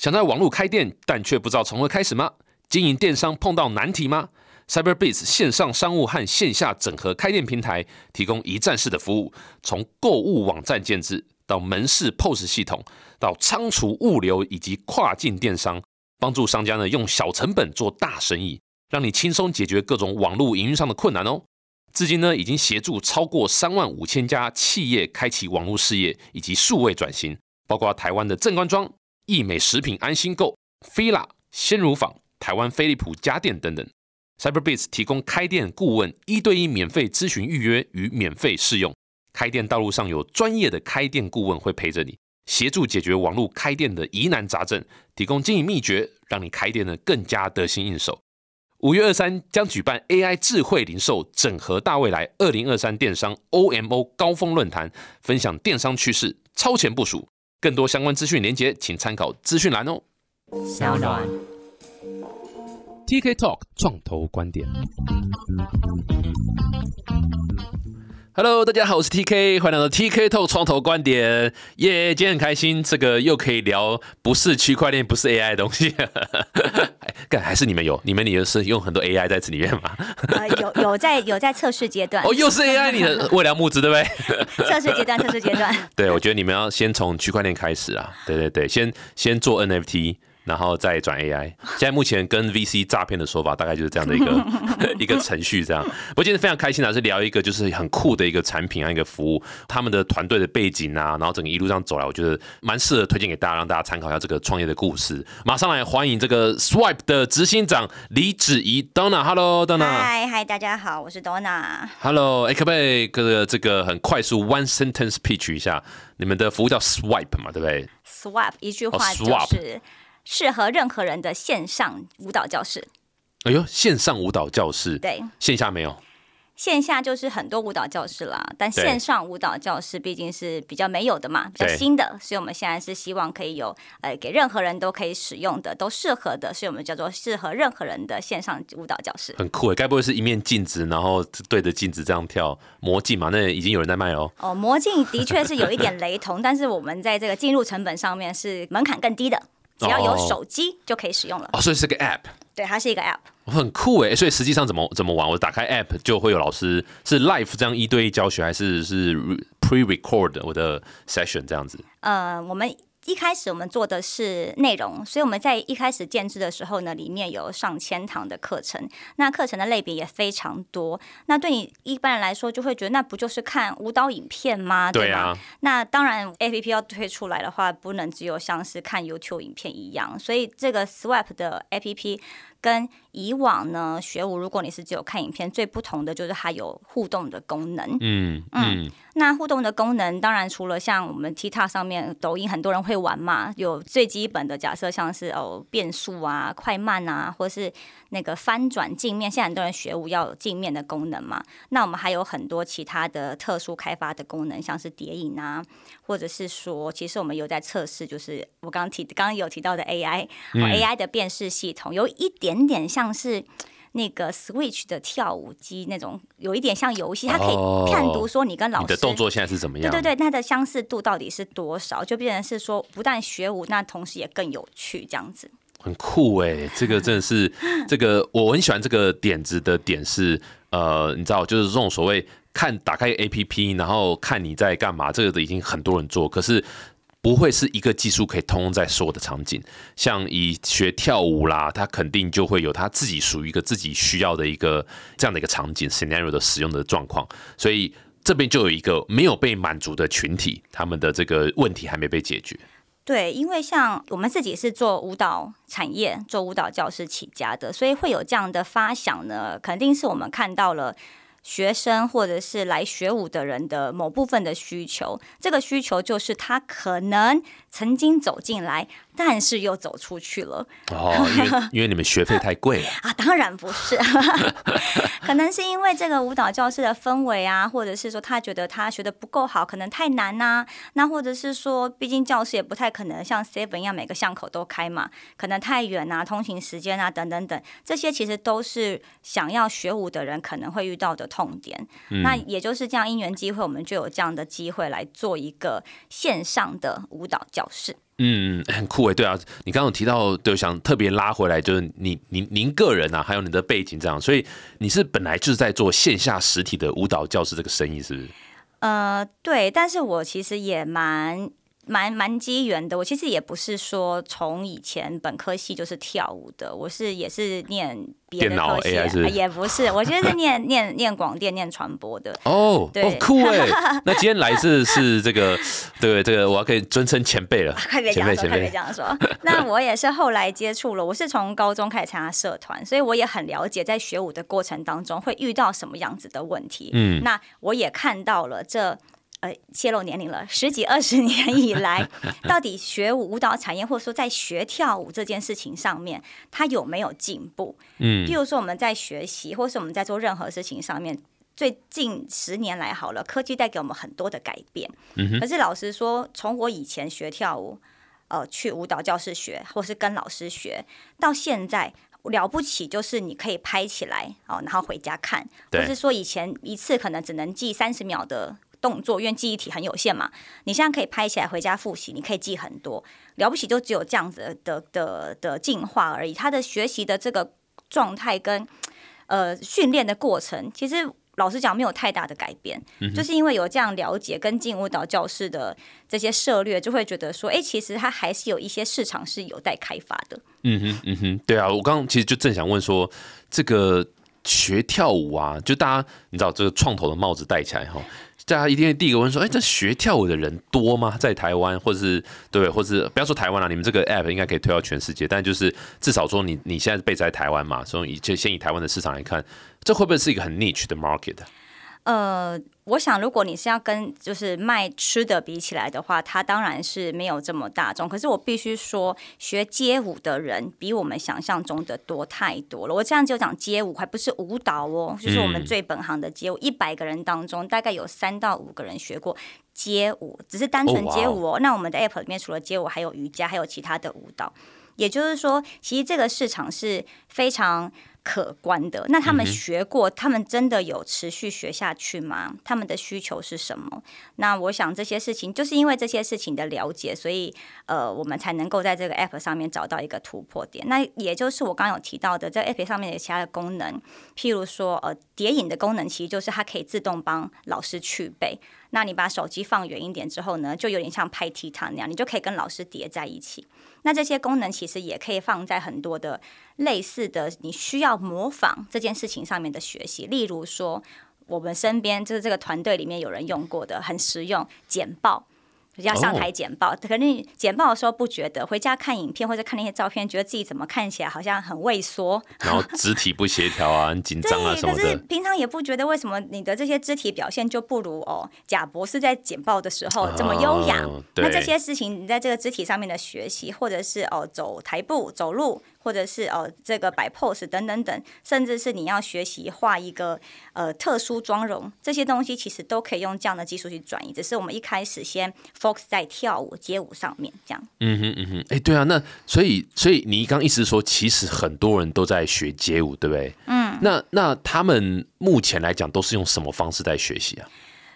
想在网络开店，但却不知道从何开始吗？经营电商碰到难题吗？CyberBase 线上商务和线下整合开店平台，提供一站式的服务，从购物网站建制到门市 POS 系统，到仓储物流以及跨境电商，帮助商家呢用小成本做大生意，让你轻松解决各种网络营运上的困难哦。至今呢，已经协助超过三万五千家企业开启网络事业以及数位转型，包括台湾的正官庄、益美食品、安心购、Fila、鲜乳坊。台湾飞利浦家电等等，CyberBase 提供开店顾问一对一免费咨询预约与免费试用。开店道路上有专业的开店顾问会陪着你，协助解决网络开店的疑难杂症，提供经营秘诀，让你开店呢更加得心应手。五月二三将举办 AI 智慧零售整合大未来二零二三电商 OMO 高峰论坛，分享电商趋势，超前部署。更多相关资讯连接，请参考资讯栏哦。小暖。TK Talk 创投观点。Hello，大家好，我是 TK，欢迎来到 TK Talk 创投观点。耶，今天很开心，这个又可以聊不是区块链、不是 AI 的东西。干还是你们有？你们你的是用很多 AI 在这里面吗？呃，有有在有在测试阶段。哦，又是 AI，你的 未来募资对不对？测试阶段，测试阶段。对，我觉得你们要先从区块链开始啊。对对对，先先做 NFT。然后再转 AI，现在目前跟 VC 诈骗的说法大概就是这样的一个 一个程序，这样。我今天非常开心的是聊一个就是很酷的一个产品啊，一个服务，他们的团队的背景啊，然后整个一路上走来，我觉得蛮适合推荐给大家，让大家参考一下这个创业的故事。马上来欢迎这个 Swipe 的执行长李子怡 Donna，Hello，Donna。嗨嗨，大家好，我是 Donna。Hello，哎，可不可以个这个很快速 One Sentence Pitch 一下，你们的服务叫 Swipe 嘛，对不对？Swipe 一句话就是。适合任何人的线上舞蹈教室。哎呦，线上舞蹈教室，对，线下没有。线下就是很多舞蹈教室啦，但线上舞蹈教室毕竟是比较没有的嘛，比较新的，所以我们现在是希望可以有，呃，给任何人都可以使用的，都适合的，所以我们叫做适合任何人的线上舞蹈教室。很酷诶，该不会是一面镜子，然后对着镜子这样跳魔镜嘛？那已经有人在卖哦。哦，魔镜的确是有一点雷同，但是我们在这个进入成本上面是门槛更低的。只要有手机就可以使用了哦，所以是个 App，对，它是一个 App，很酷哎。所以实际上怎么怎么玩？我打开 App 就会有老师是 Live 这样一对一教学，还是是 Pre-record 我的 session 这样子？呃，我们。一开始我们做的是内容，所以我们在一开始建制的时候呢，里面有上千堂的课程，那课程的类别也非常多。那对你一般人来说，就会觉得那不就是看舞蹈影片吗？对啊。那当然，A P P 要推出来的话，不能只有像是看 YouTube 影片一样，所以这个 Swipe 的 A P P。跟以往呢学舞，如果你是只有看影片，最不同的就是它有互动的功能。嗯嗯，那互动的功能，当然除了像我们 TikTok 上面、抖音很多人会玩嘛，有最基本的假设，像是哦变速啊、快慢啊，或是那个翻转镜面。现在很多人学舞要有镜面的功能嘛，那我们还有很多其他的特殊开发的功能，像是叠影啊，或者是说，其实我们有在测试，就是我刚刚提刚刚有提到的 AI，AI 的辨识系统有一点。点点像是那个 Switch 的跳舞机那种，有一点像游戏，它可以判读说你跟老师的动作现在是怎么样？对对对，它的相似度到底是多少？就变成是说，不但学舞，那同时也更有趣，这样子。很酷哎，这个真的是 这个我很喜欢这个点子的点是，呃，你知道，就是这种所谓看打开 APP，然后看你在干嘛，这个已经很多人做，可是。不会是一个技术可以通用在所有的场景，像以学跳舞啦，它肯定就会有它自己属于一个自己需要的一个这样的一个场景 scenario 的使用的状况，所以这边就有一个没有被满足的群体，他们的这个问题还没被解决。对，因为像我们自己是做舞蹈产业、做舞蹈教师起家的，所以会有这样的发想呢，肯定是我们看到了。学生或者是来学舞的人的某部分的需求，这个需求就是他可能曾经走进来。但是又走出去了哦，因为 因为你们学费太贵啊，当然不是，可能是因为这个舞蹈教室的氛围啊，或者是说他觉得他学的不够好，可能太难呐，那或者是说，毕竟教室也不太可能像 Seven 一样每个巷口都开嘛，可能太远啊，通勤时间啊等等等，这些其实都是想要学舞的人可能会遇到的痛点。那也就是这样因缘机会，我们就有这样的机会来做一个线上的舞蹈教。教室。嗯，很酷诶，对啊，你刚刚有提到，对，想特别拉回来，就是你您您个人啊，还有你的背景这样，所以你是本来就是在做线下实体的舞蹈教室这个生意，是不是？呃，对，但是我其实也蛮。蛮蛮机缘的，我其实也不是说从以前本科系就是跳舞的，我是也是念别的科系，也不是，我其实是念念念广电、念传播的。哦，对，酷哎！那今天来自是这个，对这个，我要可以尊称前辈了，快别这样说，快别这样说。那我也是后来接触了，我是从高中开始参加社团，所以我也很了解在学舞的过程当中会遇到什么样子的问题。嗯，那我也看到了这。呃，泄露年龄了。十几二十年以来，到底学舞舞蹈产业，或者说在学跳舞这件事情上面，它有没有进步？嗯，譬如说我们在学习，或是我们在做任何事情上面，最近十年来好了，科技带给我们很多的改变。嗯可是老实说，从我以前学跳舞，呃，去舞蹈教室学，或是跟老师学，到现在了不起，就是你可以拍起来哦，然后回家看，或是说以前一次可能只能记三十秒的。动作，因为记忆体很有限嘛，你现在可以拍起来回家复习，你可以记很多。了不起就只有这样子的的的进化而已。他的学习的这个状态跟呃训练的过程，其实老实讲没有太大的改变。就是因为有这样了解跟进舞蹈教室的这些策略，就会觉得说，哎，其实它还是有一些市场是有待开发的。嗯哼，嗯哼，对啊，我刚刚其实就正想问说，这个学跳舞啊，就大家你知道这个创投的帽子戴起来哈。大家一定会第一个问说：“哎，这学跳舞的人多吗？在台湾，或者是对，或是不要说台湾了，你们这个 app 应该可以推到全世界。但就是至少说，你你现在被在台湾嘛，所以就先以台湾的市场来看，这会不会是一个很 niche 的 market？” 呃，我想如果你是要跟就是卖吃的比起来的话，它当然是没有这么大众。可是我必须说，学街舞的人比我们想象中的多太多了。我这样就讲街舞，还不是舞蹈哦，就是我们最本行的街舞。一百个人当中，大概有三到五个人学过街舞，只是单纯街舞哦。那我们的 app 里面除了街舞，还有瑜伽，还有其他的舞蹈。也就是说，其实这个市场是非常。可观的，那他们学过，他们真的有持续学下去吗？他们的需求是什么？那我想这些事情，就是因为这些事情的了解，所以呃，我们才能够在这个 app 上面找到一个突破点。那也就是我刚刚有提到的，在 app 上面的其他的功能，譬如说呃，叠影的功能，其实就是它可以自动帮老师去背。那你把手机放远一点之后呢，就有点像拍踢踏那样，你就可以跟老师叠在一起。那这些功能其实也可以放在很多的类似的你需要模仿这件事情上面的学习，例如说我们身边就是这个团队里面有人用过的很实用简报。要上台简报，可能简报的时候不觉得，回家看影片或者看那些照片，觉得自己怎么看起来好像很畏缩，然后肢体不协调啊，很紧张啊什么的。可是平常也不觉得为什么你的这些肢体表现就不如哦贾博士在简报的时候这么优雅。那这些事情你在这个肢体上面的学习，或者是哦走台步走路。或者是哦，这个摆 pose 等等等，甚至是你要学习画一个呃特殊妆容，这些东西其实都可以用这样的技术去转移。只是我们一开始先 focus 在跳舞街舞上面，这样。嗯哼嗯哼，哎，对啊，那所以所以你刚意思是说，其实很多人都在学街舞，对不对？嗯。那那他们目前来讲都是用什么方式在学习啊？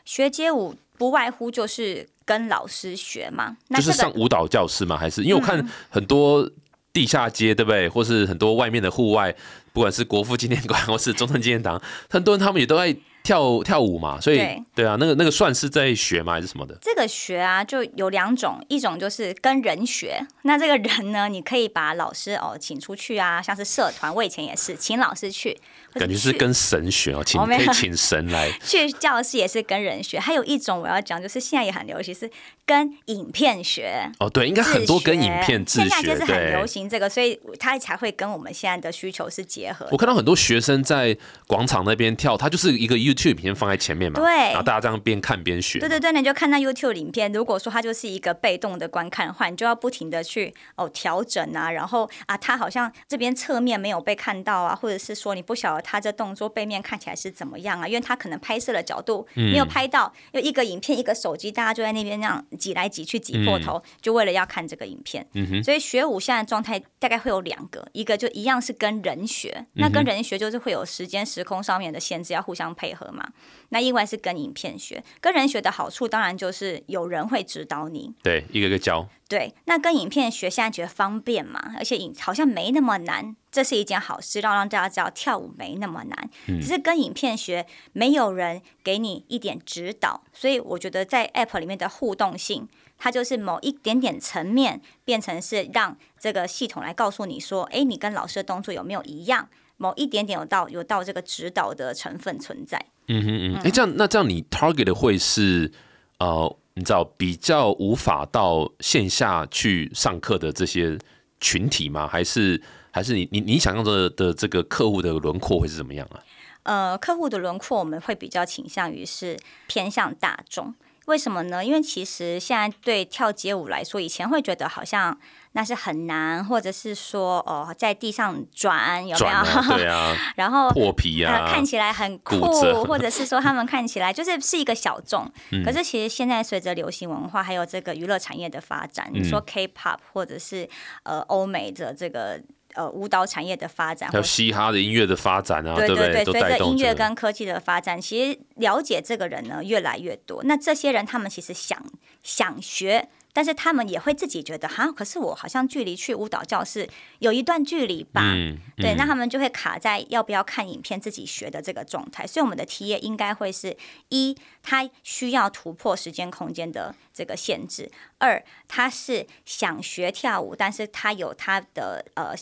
学街舞不外乎就是跟老师学嘛，就是上舞蹈教室吗？还是因为我看很多。地下街对不对？或是很多外面的户外，不管是国父纪念馆或是中正纪念堂，很多人他们也都在。跳跳舞嘛，所以对啊，那个那个算是在学吗，还是什么的？这个学啊，就有两种，一种就是跟人学。那这个人呢，你可以把老师哦请出去啊，像是社团，我以前也是请老师去，感觉是跟神学哦，请可以请神来。去教室也是跟人学，还有一种我要讲，就是现在也很流行，是跟影片学。哦，对，应该很多跟影片自学，现在就是很流行这个，所以他才会跟我们现在的需求是结合。我看到很多学生在广场那边跳，他就是一个 YouTube 影片放在前面嘛，对，然后大家这样边看边学。对对对，你就看那 YouTube 影片。如果说它就是一个被动的观看的话，你就要不停的去哦调整啊，然后啊，他好像这边侧面没有被看到啊，或者是说你不晓得他这动作背面看起来是怎么样啊，因为他可能拍摄的角度没有拍到，因为一个影片一个手机，大家就在那边那样挤来挤去挤破头，就为了要看这个影片。所以学舞现在状态大概会有两个，一个就一样是跟人学，那跟人学就是会有时间时空上面的限制，要互相配合嘛。那另外是跟影片学，跟人学的好处当然就是有人会指导你，对，一个个教。对，那跟影片学，现在觉得方便嘛，而且影好像没那么难，这是一件好事，让让大家知道跳舞没那么难。只是跟影片学，没有人给你一点指导，所以我觉得在 App 里面的互动性，它就是某一点点层面变成是让这个系统来告诉你说，哎，你跟老师的动作有没有一样？某一点点有到有到这个指导的成分存在。嗯哼嗯，哎，这样那这样你 target 的会是呃，你知道比较无法到线下去上课的这些群体吗？还是还是你你你想象的的这个客户的轮廓会是怎么样啊？呃，客户的轮廓我们会比较倾向于是偏向大众。为什么呢？因为其实现在对跳街舞来说，以前会觉得好像那是很难，或者是说哦，在地上转有没有？对啊。然后破皮啊，看起来很酷，或者是说他们看起来就是是一个小众。可是其实现在随着流行文化还有这个娱乐产业的发展，你说 K-pop 或者是呃欧美的这个。呃，舞蹈产业的发展，还有嘻哈的音乐的发展啊，对对对，随着音乐跟科技的发展，其实了解这个人呢越来越多。那这些人他们其实想想学，但是他们也会自己觉得哈，可是我好像距离去舞蹈教室有一段距离吧？对，那他们就会卡在要不要看影片自己学的这个状态。所以我们的体验应该会是一，他需要突破时间空间的这个限制；二，他是想学跳舞，但是他有他的呃。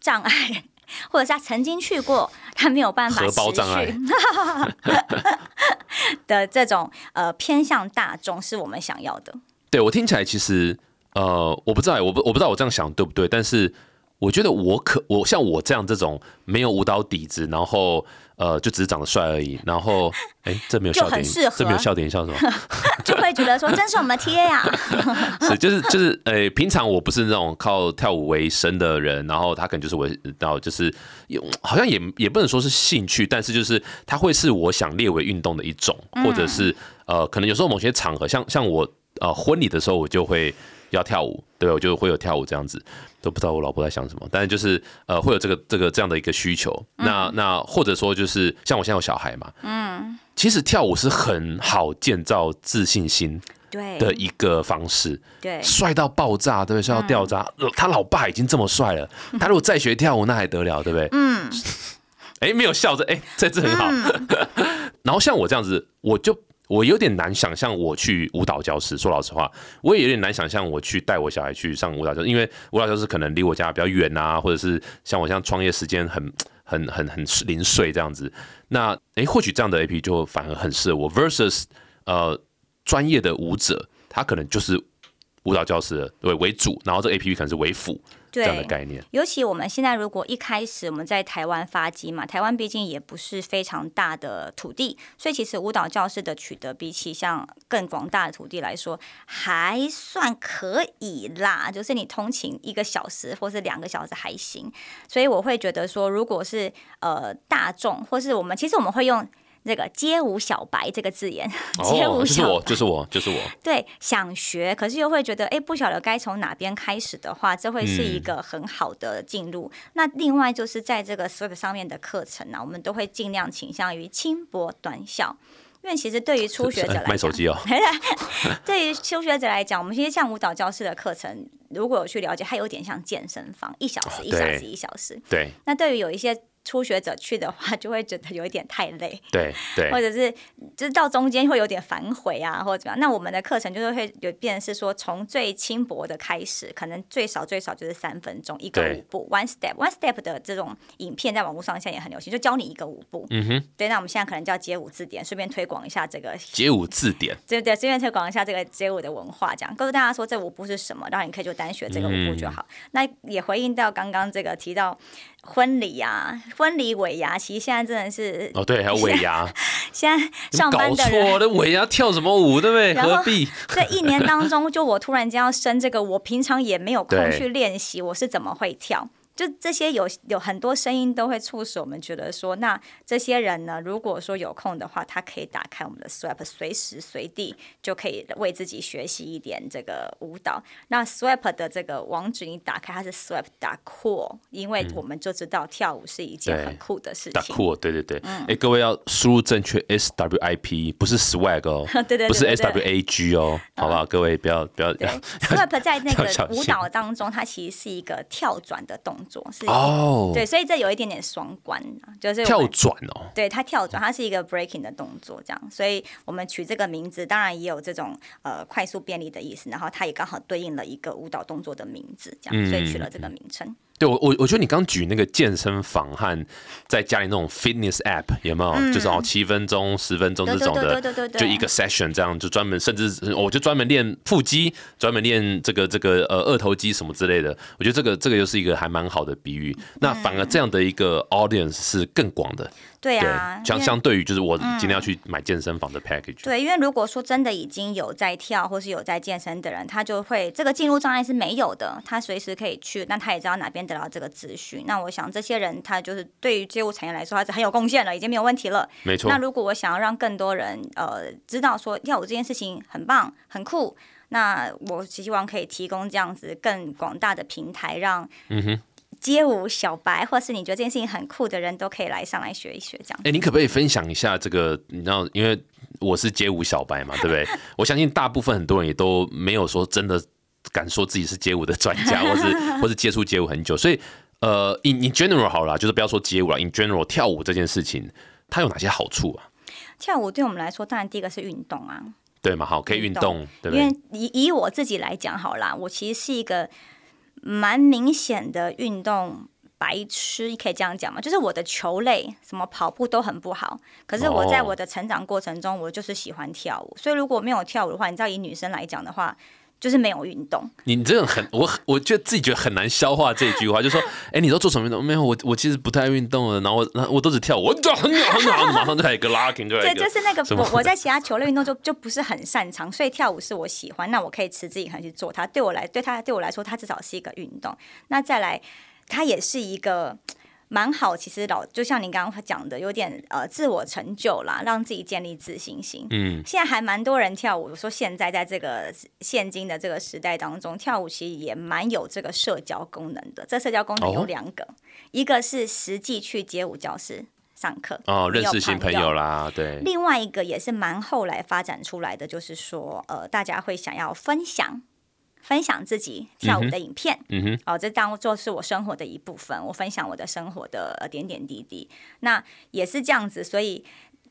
障碍，或者是他曾经去过，他没有办法持续 的这种呃偏向大众，是我们想要的。对我听起来，其实呃，我不知道，我不我不知道我这样想对不对，但是我觉得我可我像我这样这种没有舞蹈底子，然后。呃，就只是长得帅而已，然后，哎，这没有笑点，这没有笑点，笑什么？就会觉得说，真是我们贴呀。是，就是就是，呃，平常我不是那种靠跳舞为生的人，然后他可能就是我，然后就是有，好像也也不能说是兴趣，但是就是他会是我想列为运动的一种，或者是呃，可能有时候某些场合，像像我呃婚礼的时候，我就会要跳舞，对，我就会有跳舞这样子。都不知道我老婆在想什么，但是就是呃会有这个这个这样的一个需求，那那或者说就是像我现在有小孩嘛，嗯，其实跳舞是很好建造自信心对的一个方式，对，帅到爆炸，对不对？帅到掉渣，他老爸已经这么帅了，他如果再学跳舞那还得了，对不对？嗯，哎，没有笑着，哎，这次很好。然后像我这样子，我就。我有点难想象我去舞蹈教室。说老实话，我也有点难想象我去带我小孩去上舞蹈教室，因为舞蹈教室可能离我家比较远啊，或者是像我像创业时间很很很很零碎这样子。那诶，或许这样的 A P 就反而很适合我。versus 呃专业的舞者，他可能就是舞蹈教室为为主，然后这 A P P 可能是为辅。这样的概念，尤其我们现在如果一开始我们在台湾发机嘛，台湾毕竟也不是非常大的土地，所以其实舞蹈教室的取得，比起像更广大的土地来说，还算可以啦。就是你通勤一个小时或是两个小时还行，所以我会觉得说，如果是呃大众，或是我们其实我们会用。这个街舞小白这个字眼，街舞小白就是我，就是我。对，想学，可是又会觉得，哎，不晓得该从哪边开始的话，这会是一个很好的进入。那另外就是在这个 Swift 上面的课程呢，我们都会尽量倾向于轻薄短小，因为其实对于初学者来讲，卖手机哦。对于初学者来讲，我们其实像舞蹈教室的课程，如果有去了解，它有点像健身房，一小时一小时一小时。对。那对于有一些。初学者去的话，就会觉得有一点太累，对 对，或者是就是到中间会有点反悔啊，或者怎么样。那我们的课程就是会有变是说，从最轻薄的开始，可能最少最少就是三分钟一个舞步，one step one step 的这种影片在网络上现在也很流行，就教你一个舞步。嗯哼，对。那我们现在可能叫街舞字典，顺便推广一下这个街舞字典，对对，顺便推广一下这个街舞的文化，这样告诉大家说这舞步是什么，然后你可以就单学这个舞步就好。那也回应到刚刚这个提到。婚礼呀，婚礼尾牙，其实现在真的是哦，对，还有尾牙。现在上班的人，搞错，尾牙跳什么舞，对不对？何必？这一年当中，就我突然间要升这个，我平常也没有空去练习，我是怎么会跳？就这些有有很多声音都会促使我们觉得说，那这些人呢，如果说有空的话，他可以打开我们的 Swap，随时随地就可以为自己学习一点这个舞蹈。那 Swap 的这个网址你打开，它是 Swap 打 cool，因为我们就知道跳舞是一件很酷的事情。打酷，对对对。哎，各位要输入正确 S W I P，不是 Swag 哦，对对，不是 S W A G 哦，好不好？各位不要不要。Swap 在那个舞蹈当中，它其实是一个跳转的动作，是哦，对，所以这有一点点双关就是跳转哦，对，它跳转，它是一个 breaking 的动作，这样，所以我们取这个名字，当然也有这种呃快速便利的意思，然后它也刚好对应了一个舞蹈动作的名字，这样，所以取了这个名称。对我我我觉得你刚举那个健身房和在家里那种 fitness app 有没有？就是哦七分钟十分钟这种的，就一个 session 这样，就专门甚至我就专门练腹肌，专门练这个这个呃二头肌什么之类的。我觉得这个这个又是一个还蛮好的比喻。那反而这样的一个 audience 是更广的。对啊，相相对于就是我今天要去买健身房的 package。对，因为如果说真的已经有在跳或是有在健身的人，他就会这个进入障碍是没有的，他随时可以去，那他也知道哪边得到这个资讯。那我想这些人他就是对于街舞产业来说，他是很有贡献了，已经没有问题了。没错。那如果我想要让更多人呃知道说跳舞这件事情很棒很酷，那我希望可以提供这样子更广大的平台，让嗯哼。街舞小白，或是你觉得这件事情很酷的人，都可以来上来学一学这样。哎，你可不可以分享一下这个？你知道，因为我是街舞小白嘛，对不对？我相信大部分很多人也都没有说真的敢说自己是街舞的专家，或是或是接触街舞很久。所以，呃，in in general 好了，就是不要说街舞了，in general 跳舞这件事情，它有哪些好处啊？跳舞对我们来说，当然第一个是运动啊，对嘛？好，可以运动，对不对？因为以以我自己来讲，好啦，我其实是一个。蛮明显的运动白痴，可以这样讲吗？就是我的球类，什么跑步都很不好。可是我在我的成长过程中，我就是喜欢跳舞。所以如果没有跳舞的话，你知道以女生来讲的话。就是没有运动，你这种很我我觉得自己觉得很难消化这句话，就说，哎，你都做什么运动？没有，我我其实不太爱运动的，然后我我都只跳，我很很好，马上就来一个 locking，对，就是那个我我在其他球类运动就就不是很擅长，所以跳舞是我喜欢，那我可以持之以恒去做它。对我来，对他对我来说，它至少是一个运动。那再来，它也是一个。蛮好，其实老就像你刚刚讲的，有点呃自我成就啦，让自己建立自信心。嗯，现在还蛮多人跳舞。我说现在在这个现今的这个时代当中，跳舞其实也蛮有这个社交功能的。这社交功能有两个，一个是实际去街舞教室上课哦，认识新朋友啦，对。另外一个也是蛮后来发展出来的，就是说呃，大家会想要分享。分享自己跳舞的影片，哦，这当做是我生活的一部分。我分享我的生活的点点滴滴，那也是这样子。所以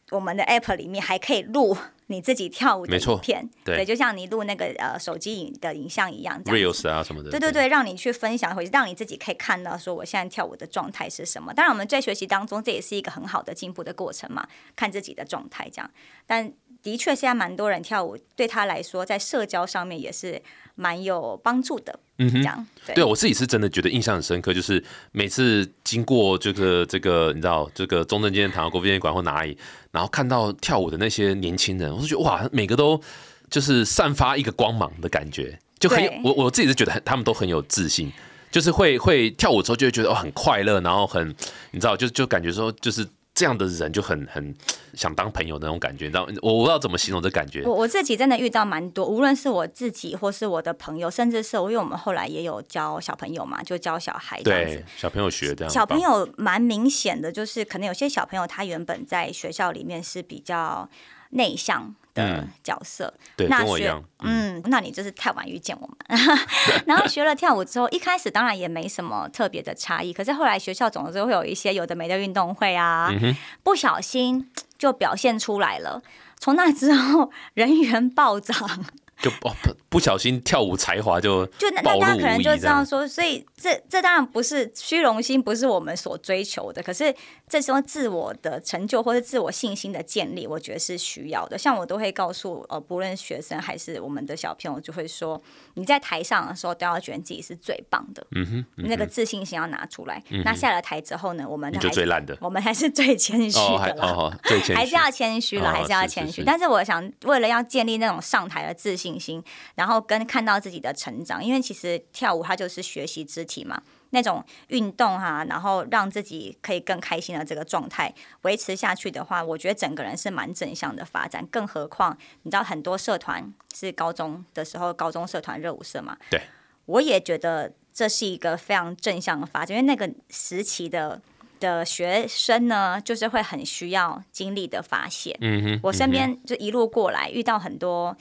我们的 app 里面还可以录你自己跳舞的影片，对，就像你录那个呃手机影的影像一样，reels 啊什么的。对对对，让你去分享回去，让你自己可以看到说我现在跳舞的状态是什么。当然，我们在学习当中，这也是一个很好的进步的过程嘛，看自己的状态这样。但的确，现在蛮多人跳舞，对他来说，在社交上面也是蛮有帮助的。嗯哼，这样对我自己是真的觉得印象很深刻，就是每次经过这个这个，你知道这个中正纪念堂、国父纪念馆或哪里，然后看到跳舞的那些年轻人，我就觉得哇，每个都就是散发一个光芒的感觉，就很我我自己是觉得他们都很有自信，就是会会跳舞之后就会觉得哦很快乐，然后很你知道就就感觉说就是。这样的人就很很 想当朋友那种感觉，你知道我我不知道怎么形容这感觉。我我自己真的遇到蛮多，无论是我自己或是我的朋友，甚至是我，因为我们后来也有教小朋友嘛，就教小孩这样子。小朋友学这样。小朋友蛮明显的，就是可能有些小朋友他原本在学校里面是比较内向。的角色，那学嗯，那你就是太晚遇见我们。然后学了跳舞之后，一开始当然也没什么特别的差异，可是后来学校总是会有一些有的没的运动会啊，不小心就表现出来了。从那之后，人员暴涨。就不不小心跳舞才华就就那大家可能就这样说，所以这这当然不是虚荣心，不是我们所追求的。可是这时候自我的成就或者自我信心的建立，我觉得是需要的。像我都会告诉呃，不论学生还是我们的小朋友，就会说你在台上的时候都要觉得自己是最棒的，嗯哼，那个自信心要拿出来。那下了台之后呢，我们就最烂的，我们还是最谦虚的了，最谦虚，还是要谦虚了，还是要谦虚。但是我想，为了要建立那种上台的自信。信心，然后跟看到自己的成长。因为其实跳舞它就是学习肢体嘛，那种运动哈、然后让自己可以更开心的这个状态维持下去的话，我觉得整个人是蛮正向的发展。更何况你知道很多社团是高中的时候，高中社团热舞社嘛，对，我也觉得这是一个非常正向的发展，因为那个时期的。的学生呢，就是会很需要精力的发泄。嗯哼，我身边就一路过来，遇到很多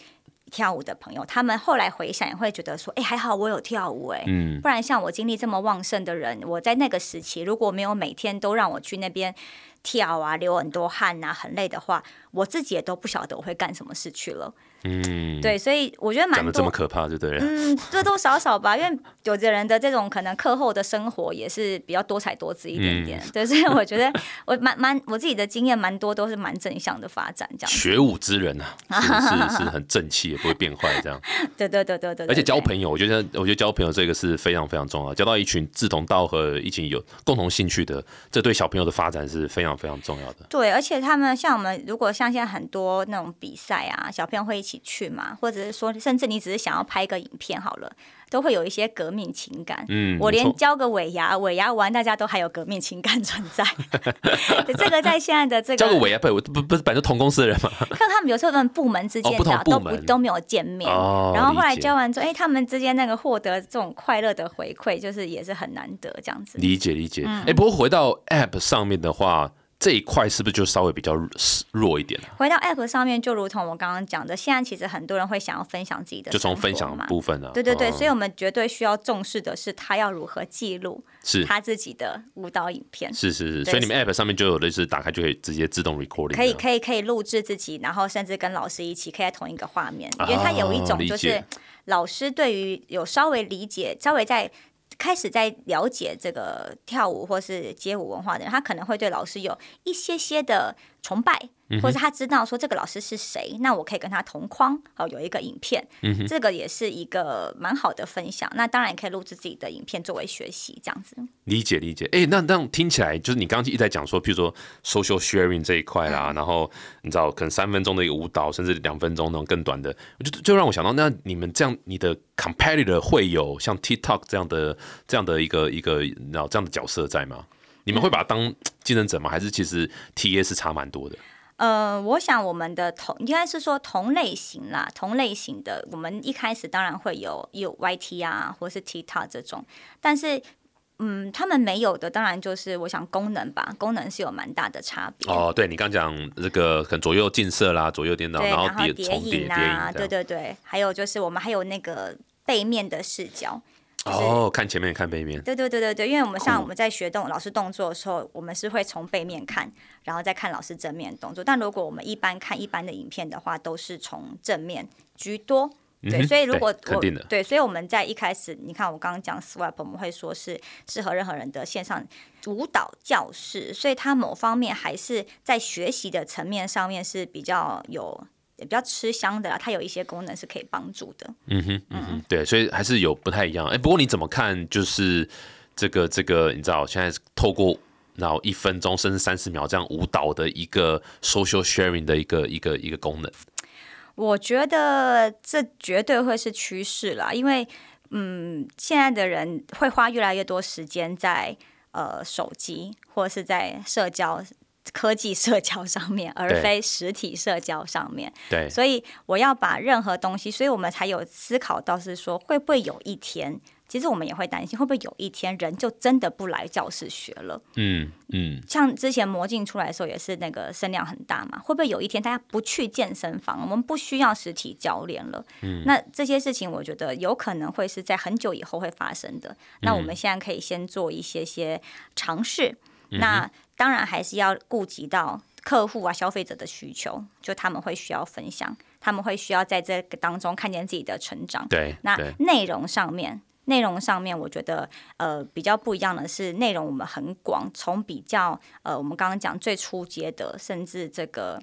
跳舞的朋友，他们后来回想也会觉得说，哎、还好我有跳舞、哎、嗯不然像我精力这么旺盛的人，我在那个时期如果没有每天都让我去那边跳啊，流很多汗啊，很累的话，我自己也都不晓得我会干什么事去了。嗯，对，所以我觉得蛮讲的这么。可怕，就对了。嗯，多多少少吧，因为有的人的这种可能课后的生活也是比较多彩多姿一点点，嗯对，所以我觉得我蛮蛮我自己的经验蛮多都是蛮正向的发展，这样。学武之人啊，是是是 很正气，也不会变坏这样。对对对对对，而且交。朋友，我觉得我觉得交朋友这个是非常非常重要，交到一群志同道合、一起有共同兴趣的，这对小朋友的发展是非常非常重要的。对，而且他们像我们，如果像现在很多那种比赛啊，小朋友会一起去嘛，或者是说，甚至你只是想要拍个影片好了，都会有一些革命情感。嗯，我连交个尾牙，尾牙完大家都还有革命情感存在。对这个在现在的这个，交个尾牙不不不是本来就同公司的人嘛，看他们有时候他们部门之间哦不都没有见面，哦然后后来交完之后，哎，他们之间那个获得这种快乐的回馈，就是也是很难得这样子。理解理解。哎、嗯不过回到 App 上面的话，这一块是不是就稍微比较弱一点啊？回到 App 上面，就如同我刚刚讲的，现在其实很多人会想要分享自己的就从分享的部分啊，对对对，哦。所以我们绝对需要重视的是他要如何记录是。他自己的舞蹈影片。是是是，所以你们 App 上面就有类似打开就可以直接自动 recording，可以可以可以录制自己，然后甚至跟老师一起可以在同一个画面，因为它有一种就是解。老师对于有稍微理解、稍微在开始在了解这个跳舞或是街舞文化的人，他可能会对老师有一些些的崇拜，或者是他知道说这个老师是谁，那我可以跟他同框，哦，有一个影片，嗯这个也是一个蛮好的分享。那当然也可以录制自己的影片作为学习，这样子。理解理解，哎、那那样听起来就是你刚刚一直在讲说，譬如说 social sharing 这一块啦，嗯然后你知道可能三分钟的一个舞蹈，甚至两分钟那种更短的，我就就让我想到，那你们这样你的 competitor 会有像 TikTok 这样的这样的一个一个然后这样的角色在吗？你们会把它当竞争者吗？还是其实 TA 是差蛮多的？呃，我想我们的同应该是说同类型啦，同类型的，我们一开始当然会有有 YT 啊，或是 TikTok 这种，但是。嗯，他们没有的，当然就是我想功能吧，功能是有蛮大的差别。哦，对你刚讲这个可能左右近摄啦，左右颠倒，然然后叠重叠影叠啊，对。对对，还有就是我们还有那个背面的视角，就是哦，看前面看背面，对对对对对，因为我们像我们在学动老师动作的时候，我们是会从背面看，然后再看老师正面动作。但如果我们一般看一般的影片的话，都是从正面居多。对，所以如果我对所以我们在一开始，你看我刚刚讲 SWAP，我们会说是适合任何人的线上舞蹈教室，所以它某方面还是在学习的层面上面是比较有比较吃香的啦，它有一些功能是可以帮助的。嗯哼，嗯哼，对，所以还是有不太一样。哎、不过你怎么看？就是这个这个，你知道，现在透过然后一分钟甚至三十秒这样舞蹈的一个 social sharing 的一个一个一个功能。我觉得这绝对会是趋势啦，因为嗯，现在的人会花越来越多时间在呃手机或者是在社交科技社交上面，而非实体社交上面。对，所以我要把任何东西，所以我们才有思考到是说，会不会有一天，其实我们也会担心，会不会有一天人就真的不来教室学了？嗯嗯，像之前魔镜出来的时候，也是那个声量很大嘛。会不会有一天大家不去健身房，我们不需要实体教练了？嗯，那这些事情我觉得有可能会是在很久以后会发生的。那我们现在可以先做一些些尝试。那当然还是要顾及到客户啊、消费者的需求，就他们会需要分享，他们会需要在这个当中看见自己的成长。对那，内容上面，内容上面，我觉得呃比较不一样的是，内容我们很广，从比较呃我们刚刚讲最初阶的，甚至这个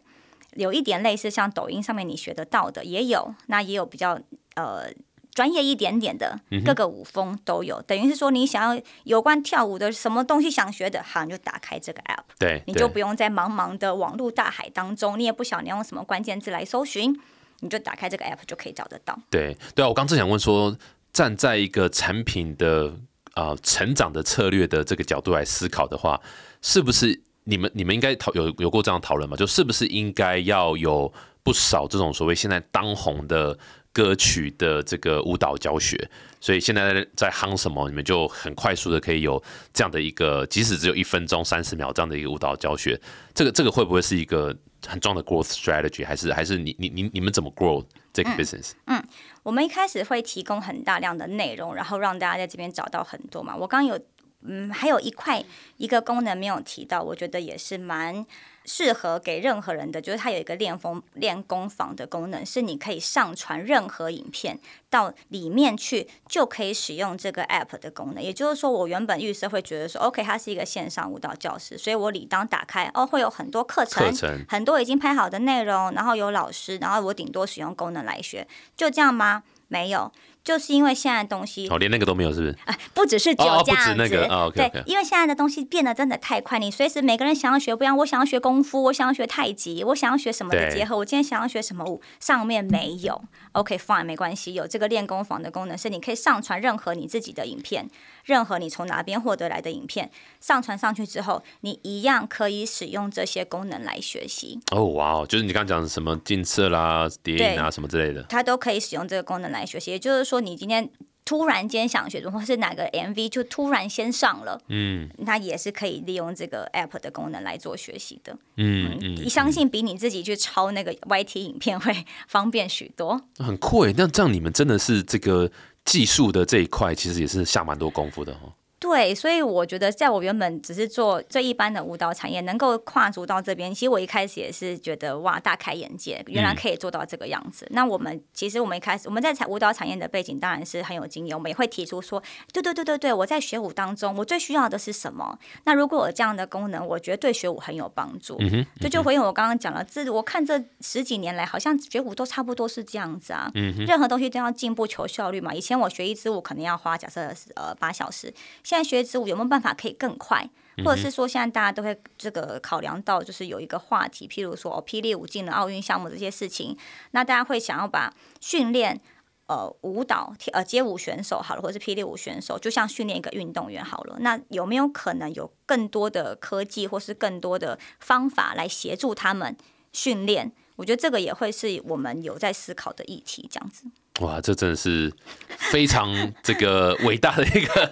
有一点类似像抖音上面你学得到的也有，那也有比较呃。专业一点点的，各个舞风都有，等于是说你想要有关跳舞的什么东西想学的，好，你就打开这个 app，对，你就不用在茫茫的网络大海当中，你也不晓得你用什么关键字来搜寻，你就打开这个 app 就可以找得到。对对啊，我刚正想问说，站在一个产品的啊、呃成长的策略的这个角度来思考的话，是不是你们你们应该讨有有过这样讨论吗？就是不是应该要有不少这种所谓现在当红的歌曲的这个舞蹈教学？所以现在在在夯什么，你们就很快速的可以有这样的一个，即使只有一分钟、三十秒这样的一个舞蹈教学，这个这个会不会是一个很重要的 growth strategy？还是还是你你你你们怎么 grow 这个 business？嗯、我们一开始会提供很大量的内容，然后让大家在这边找到很多嘛。我刚有，嗯，还有一块一个功能没有提到，我觉得也是蛮适合给任何人的，就是它有一个练风练功房的功能，是你可以上传任何影片到里面去，就可以使用这个 app 的功能。也就是说，我原本预设会觉得说，OK，它是一个线上舞蹈教室，所以我理当打开哦，会有很多课程，课程很多已经拍好的内容，然后有老师，然后我顶多使用功能来学，就这样吗？没有，就是因为现在的东西哦，连那个都没有，是不是？不只是酒驾哦这样子，不止那个对，因为现在的东西变得真的太快，你随时每个人想要学不一样，我想要学功夫，我想要学太极，我想要学什么的结合，我今天想要学什么舞，上面没有，OK fine 没关系，有这个练功房的功能，是你可以上传任何你自己的影片，任何你从哪边获得来的影片，上传上去之后，你一样可以使用这些功能来学习。哦，哇哦，就是你刚刚讲的什么近色啦、叠影啊什么之类的。它都可以使用这个功能来学习。也就是说，你今天突然间想学，或是哪个 MV 就突然先上了，嗯那也是可以利用这个 App 的功能来做学习的。嗯嗯，相信比你自己去抄那个 YT 影片会方便许多。很酷诶。那这样你们真的是这个技术的这一块，其实也是下蛮多功夫的哦。对，所以我觉得，在我原本只是做最一般的舞蹈产业，能够跨足到这边，其实我一开始也是觉得哇，大开眼界，原来可以做到这个样子。那我们其实我们一开始我们在产舞蹈产业的背景当然是很有经验，我们也会提出说，对对对对对，我在学舞当中，我最需要的是什么？那如果有这样的功能，我觉得对学舞很有帮助。嗯哼，这就回应我刚刚讲了，这我看这十几年来，好像学舞都差不多是这样子啊。嗯任何东西都要进步求效率嘛。以前我学一支舞可能要花假设是呃八小时，现在学一支舞有没有办法可以更快？嗯或者是说，现在大家都会这个考量到，就是有一个话题，譬如说，哦，霹雳舞进了奥运项目这些事情，那大家会想要把训练呃舞蹈呃街舞选手好了，或者是霹雳舞选手，就像训练一个运动员好了。那有没有可能有更多的科技或是更多的方法来协助他们训练？我觉得这个也会是我们有在思考的议题，这样子。哇，这真的是非常 这个伟大的一个，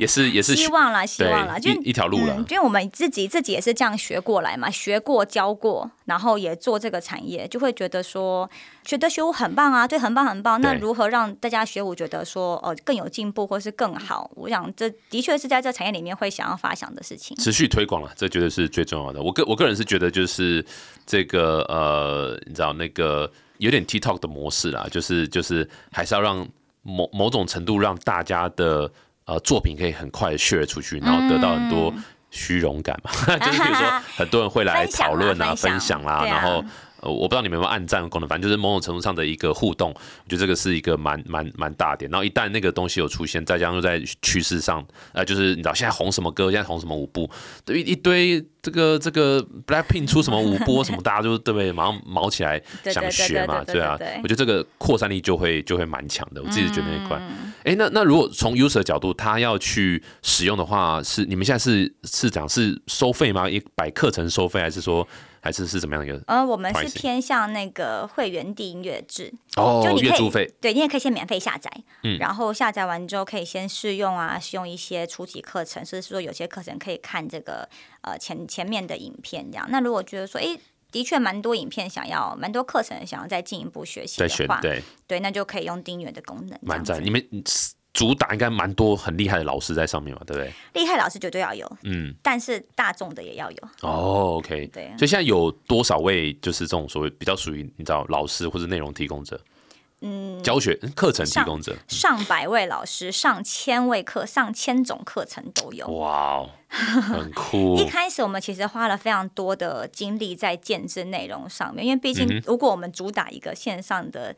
也是也是希望啦，希望啦，就一一条路了嗯，因为我们自己自己也是这样学过来嘛，学过教过，然后也做这个产业，就会觉得说，觉得学舞很棒啊，对，很棒很棒。那如何让大家学舞觉得说，哦，更有进步或是更好？我想这的确是在这产业里面会想要发想的事情。持续推广了，这绝对是最重要的。我个我个人是觉得，就是这个呃，你知道那个有点 TikTok 的模式啦，就是就是还是要让某某种程度让大家的呃作品可以很快的 share 出去，然后得到很多虚荣感嘛，就是比如说很多人会来讨论啊、分享啊然后。呃，我不知道你们有没有按赞功能，反正就是某种程度上的一个互动，我觉得这个是一个蛮蛮蛮大点。然后一旦那个东西有出现，再加上又在趋势上，呃，就是你知道现在红什么歌，现在红什么舞步，对一一堆这个这个 Blackpink 出什么舞波什么，大家就对不对？马上毛起来想学嘛，对啊。我觉得这个扩散力就会就会蛮强的，我自己觉得那一块。嗯哎、那那如果从 user 角度，他要去使用的话，是你们现在是是讲是收费吗？一百课程收费，还是说还是是怎么样的一个？呃，我们是偏向那个会员订阅制，哦就你可以月租费，对你也可以先免费下载，嗯然后下载完之后可以先试用啊，试用一些初级课程，甚至说有些课程可以看这个呃前前面的影片这样。那如果觉得说，哎，的确蛮多影片想要，蛮多课程想要再进一步学习的话，选对，对，那就可以用订阅的功能，蛮赞。你们主打应该蛮多很厉害的老师在上面嘛，对不对？厉害老师绝对要有，嗯，但是大众的也要有。哦，OK，对所以现在有多少位就是这种所谓比较属于你知道老师或者内容提供者，嗯，教学课程提供者，上百位老师，上千位课，上千种课程都有。哇哦，很酷。一，开始我们其实花了非常多的精力在建制内容上面，因为毕嗯竟如果我们主打一个线上的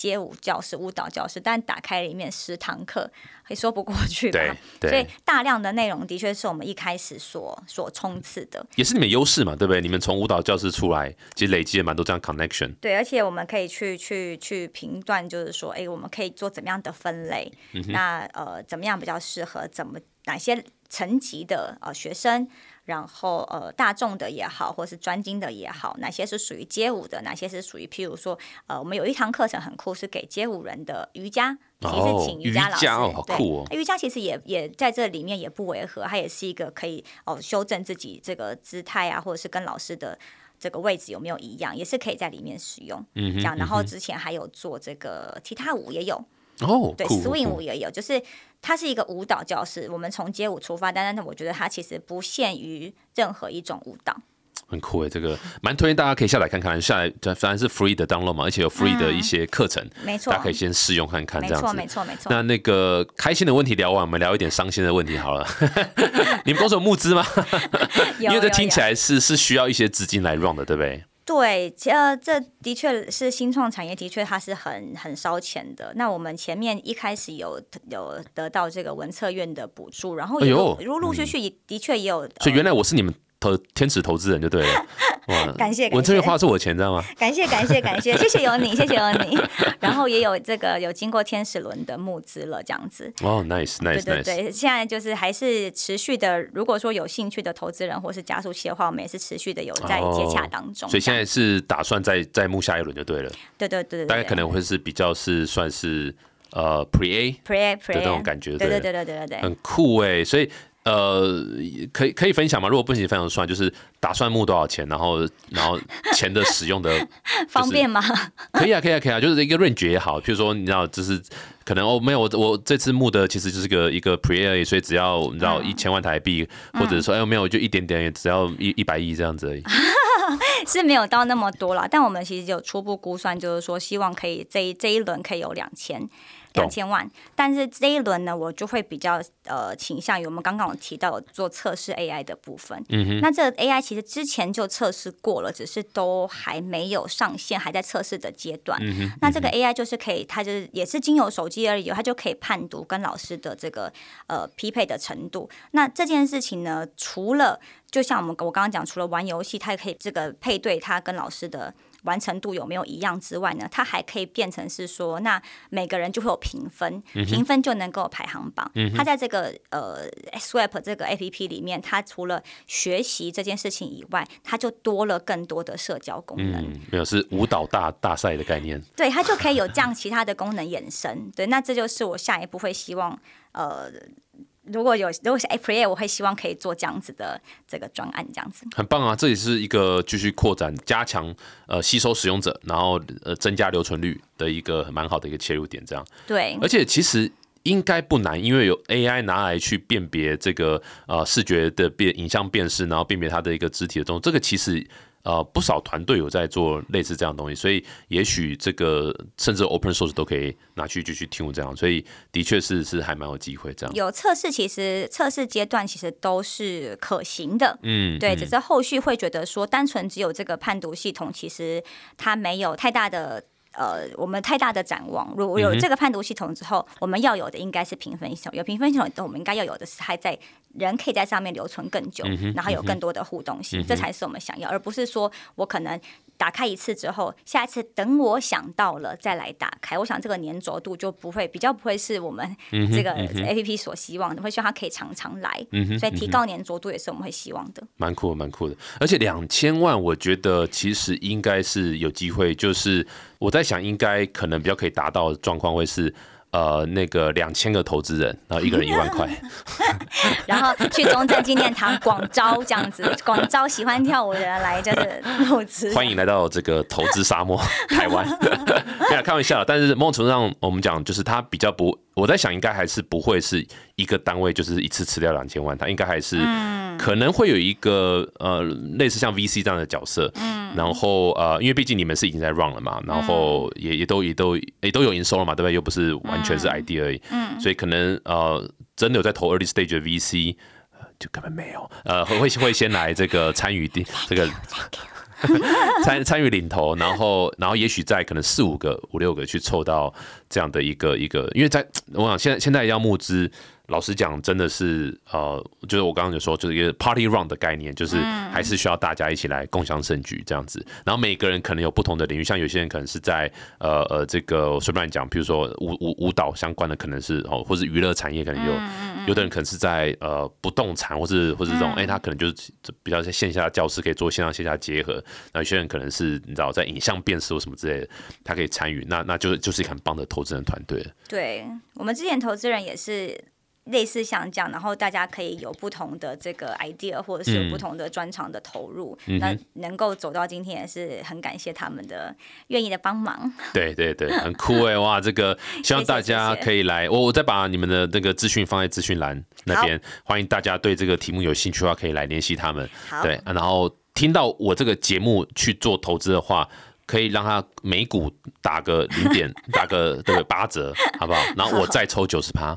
街舞教室、舞蹈教室，但打开里面十堂课，也说不过去对吧？对所以大量的内容的确是我们一开始所所冲刺的。也是你们优势嘛，对不对？你们从舞蹈教室出来，其实累积了蛮多这样 connection。对，而且我们可以去去去评断，就是说，哎，我们可以做怎么样的分类？那呃，怎么样比较适合？怎么哪些层级的呃学生？然后呃，大众的也好，或是专精的也好，哪些是属于街舞的？哪些是属于譬如说，呃，我们有一堂课程很酷，是给街舞人的瑜伽，其实哦请瑜伽老师。瑜伽哦瑜伽其实也也在这里面也不违和，它也是一个可以哦修正自己这个姿态啊，或者是跟老师的。这个位置有没有一样，也是可以在里面使用。嗯这样，然后之前还有做这个踢踏舞也有，哦，对，swing 酷舞也有，就是它是一个舞蹈教室。我们从街舞出发，但是我觉得它其实不限于任何一种舞蹈。很酷诶，这个蛮推荐大家可以下来看看，下来反正是 free 的 download 嘛，而且有 free 的一些课程，没错大家可以先试用看看没错，这样子。没错，没错。那那个开心的问题聊完，我们聊一点伤心的问题好了。你们公司有募资吗？因为这听起来是是需要一些资金来 run 的，对不对？对，呃，这的确是新创产业，的确它是很很烧钱的。那我们前面一开始有有得到这个文策院的补助，然后也陆陆陆续续也的确也有，所以原来我是你们投天使投资人就对了。哇，感谢感谢文策院花是我的钱，知道吗？感谢感谢感谢，谢谢有你，谢谢有你。然后也有这个有经过天使轮的募资了，这样子。哦，nice nice 对 nice。对，现在就是还是持续的。如果说有兴趣的投资人或是加速器的话，我们也是持续的有在接洽当中。哦所以现在是打算再再募下一轮就对了，对对对对，大概可能会是比较是算是呃 pre A pre pre 的那种感觉，对对对对对对对。很酷哎，所以呃，可以可以分享吗？如果不行分享算，就是打算募多少钱，然后然后钱的使用的 方便吗？可以啊，可以啊，可以啊，就是一个 range 也好，譬如说你知道，就是可能哦没有我我这次募的其实就是个一个 pre A，所以只要你知道一千万台币，或者说哎没有就一点点，只要一一百亿这样子而已。是没有到那么多了，但我们其实有初步估算，就是说希望可以这一这一轮可以有两千。懂两千万，但是这一轮呢，我就会比较呃倾向于我们刚刚有提到做测试 AI 的部分。嗯哼，那这个 AI 其实之前就测试过了，只是都还没有上线，还在测试的阶段。嗯哼，那这个 AI 就是可以，它就是也是经由手机而已，它就可以判读跟老师的这个呃匹配的程度。那这件事情呢，除了就像我们我刚刚讲，除了玩游戏，它也可以这个配对它跟老师的完成度有没有一样之外呢，它还可以变成是说，那每个人就会有评分，评分就能够有排行榜。它在这个呃 Swap 这个 APP 里面，它除了学习这件事情以外，它就多了更多的社交功能。嗯，没有是舞蹈大大赛的概念。对，它就可以有这样其他的功能衍生。对，那这就是我下一步会希望呃。如果有如果是 April，我会希望可以做这样子的这个专案，这样子。很棒啊！这也是一个继续扩展、加强呃吸收使用者，然后呃增加留存率的一个蛮好的一个切入点。这样，对，而且其实应该不难，因为有 AI 拿来去辨别这个呃视觉的辨影像辨识，然后辨别它的一个肢体的动作，这个其实。呃，不少团队有在做类似这样的东西，所以也许这个甚至 open source 都可以拿去继续听这样，所以的确是是还蛮有机会这样。有测试，其实测试阶段其实都是可行的，嗯，对，嗯只是后续会觉得说，单纯只有这个判读系统，其实它没有太大的。呃，我们太大的展望。如果有这个判读系统之后，我们要有的应该是评分系统。有评分系统，我们应该要有的是还在人可以在上面留存更久，然后有更多的互动性，这才是我们想要，而不是说我可能打开一次之后，下一次等我想到了再来打开。我想这个粘着度就不会比较不会是我们这个 A P P 所希望的，会希望它可以常常来。所以提高粘着度也是我们会希望的。蛮酷的，蛮酷的。而且两千万，我觉得其实应该是有机会。就是我在想，应该可能比较可以达到的状况会是，呃，那个两千个投资人，然后一个人一万块。然后去中正纪念堂广招这样子，广招喜欢跳舞的人来就是募资。欢迎来到这个投资沙漠台湾。没有开玩笑，但是某种程度上，我们讲就是它比较不，我在想应该还是不会是一个单位就是一次吃掉两千万，它应该还是可能会有一个呃类似像 VC 这样的角色。嗯，然后呃，因为毕竟你们是已经在 run 了嘛，然后也也都也都也都有营收了嘛，对不对？又不是完全是 idea 而已。嗯，所以可能呃真的有在投 early stage 的 VC。就根本没有，呃，会会会先来这个参与的 这个 参参与领头，然后然后也许在可能四五个、五六个去凑到这样的一个一个，因为在我想现在现在要募资。老实讲，真的是呃，就是我刚刚就说，就是一个 party round 的概念，就是还是需要大家一起来共享盛举这样子。然后每个人可能有不同的领域，像有些人可能是在呃呃这个随便讲，比如说舞舞舞蹈相关的，可能是哦，或者娱乐产业可能有，有的人可能是在呃不动产，或是或是这种，哎，他可能就是比较在线下教室可以做线上线下结合。那有些人可能是你知道在影像辨识或什么之类的，他可以参与，那那就是就是一个很棒的投资人团队。对我们之前投资人也是。类似像这样，然后大家可以有不同的这个 idea，或者是有不同的专长的投入，那能够走到今天也是很感谢他们的愿意的帮忙。对对对，很酷哎 哇！这个希望大家可以来，我我再把你们的那个资讯放在资讯栏那边，欢迎大家对这个题目有兴趣的话可以来联系他们。对，然后听到我这个节目去做投资的话。可以让他每股打个零点，打个对八折，好不好？然后我再抽九十趴，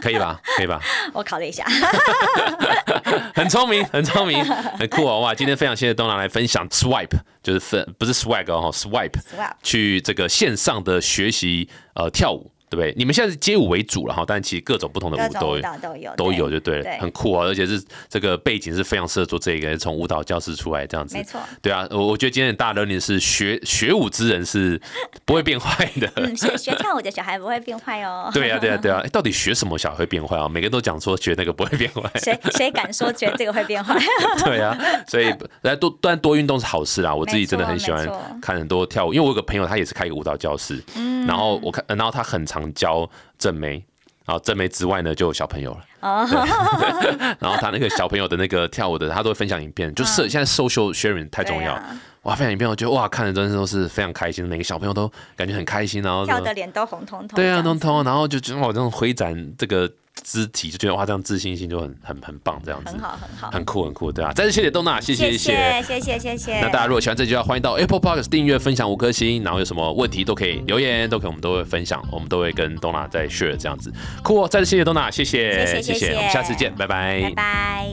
可以吧？可以吧？我考虑一下。很聪明，很聪明，很酷哦！哇，今天非常谢谢东南来分享 Swipe，就是分不是 Swag 哦，Swipe 去这个线上的学习呃跳舞。对不对？你们现在是街舞为主了哈，但其实各种不同的舞都有，都有，都有就对了，很酷啊！而且是这个背景是非常适合做这个，从舞蹈教室出来这样子，没错。对啊，我我觉得今天大的 learning 是学学舞之人是不会变坏的，嗯，学学跳舞的小孩不会变坏哦。对啊，对啊，对啊！到底学什么小孩会变坏啊？每个人都讲说学那个不会变坏，谁谁敢说觉得这个会变坏？对啊，所以来多但多运动是好事啦！我自己真的很喜欢看很多跳舞，因为我有个朋友他也是开一个舞蹈教室，嗯，然后我看，然后他很常教。正妹，然后正妹之外呢，就有小朋友了。哦，然后他那个小朋友的那个跳舞的，他都会分享影片，就是现在 social sharing 太重要。哇，分享影片，我觉得哇，看的真的都是非常开心，每个小朋友都感觉很开心，然后跳的脸都红彤彤。对啊，彤彤，然后就觉得哇，这种挥展这个。肢体就觉得哇，这样自信心就很很很棒，这样子很好很好，很酷很酷，对啊。再次谢谢东娜，谢谢谢谢谢谢谢谢。那大家如果喜欢这句话，欢迎到 Apple Podcast 订阅、分享五颗星，然后有什么问题都可以留言，都可以我们都会分享，我们都会跟东娜再 share 这样子酷。哦再次谢谢东娜，谢谢谢谢，我们下次见，拜拜拜。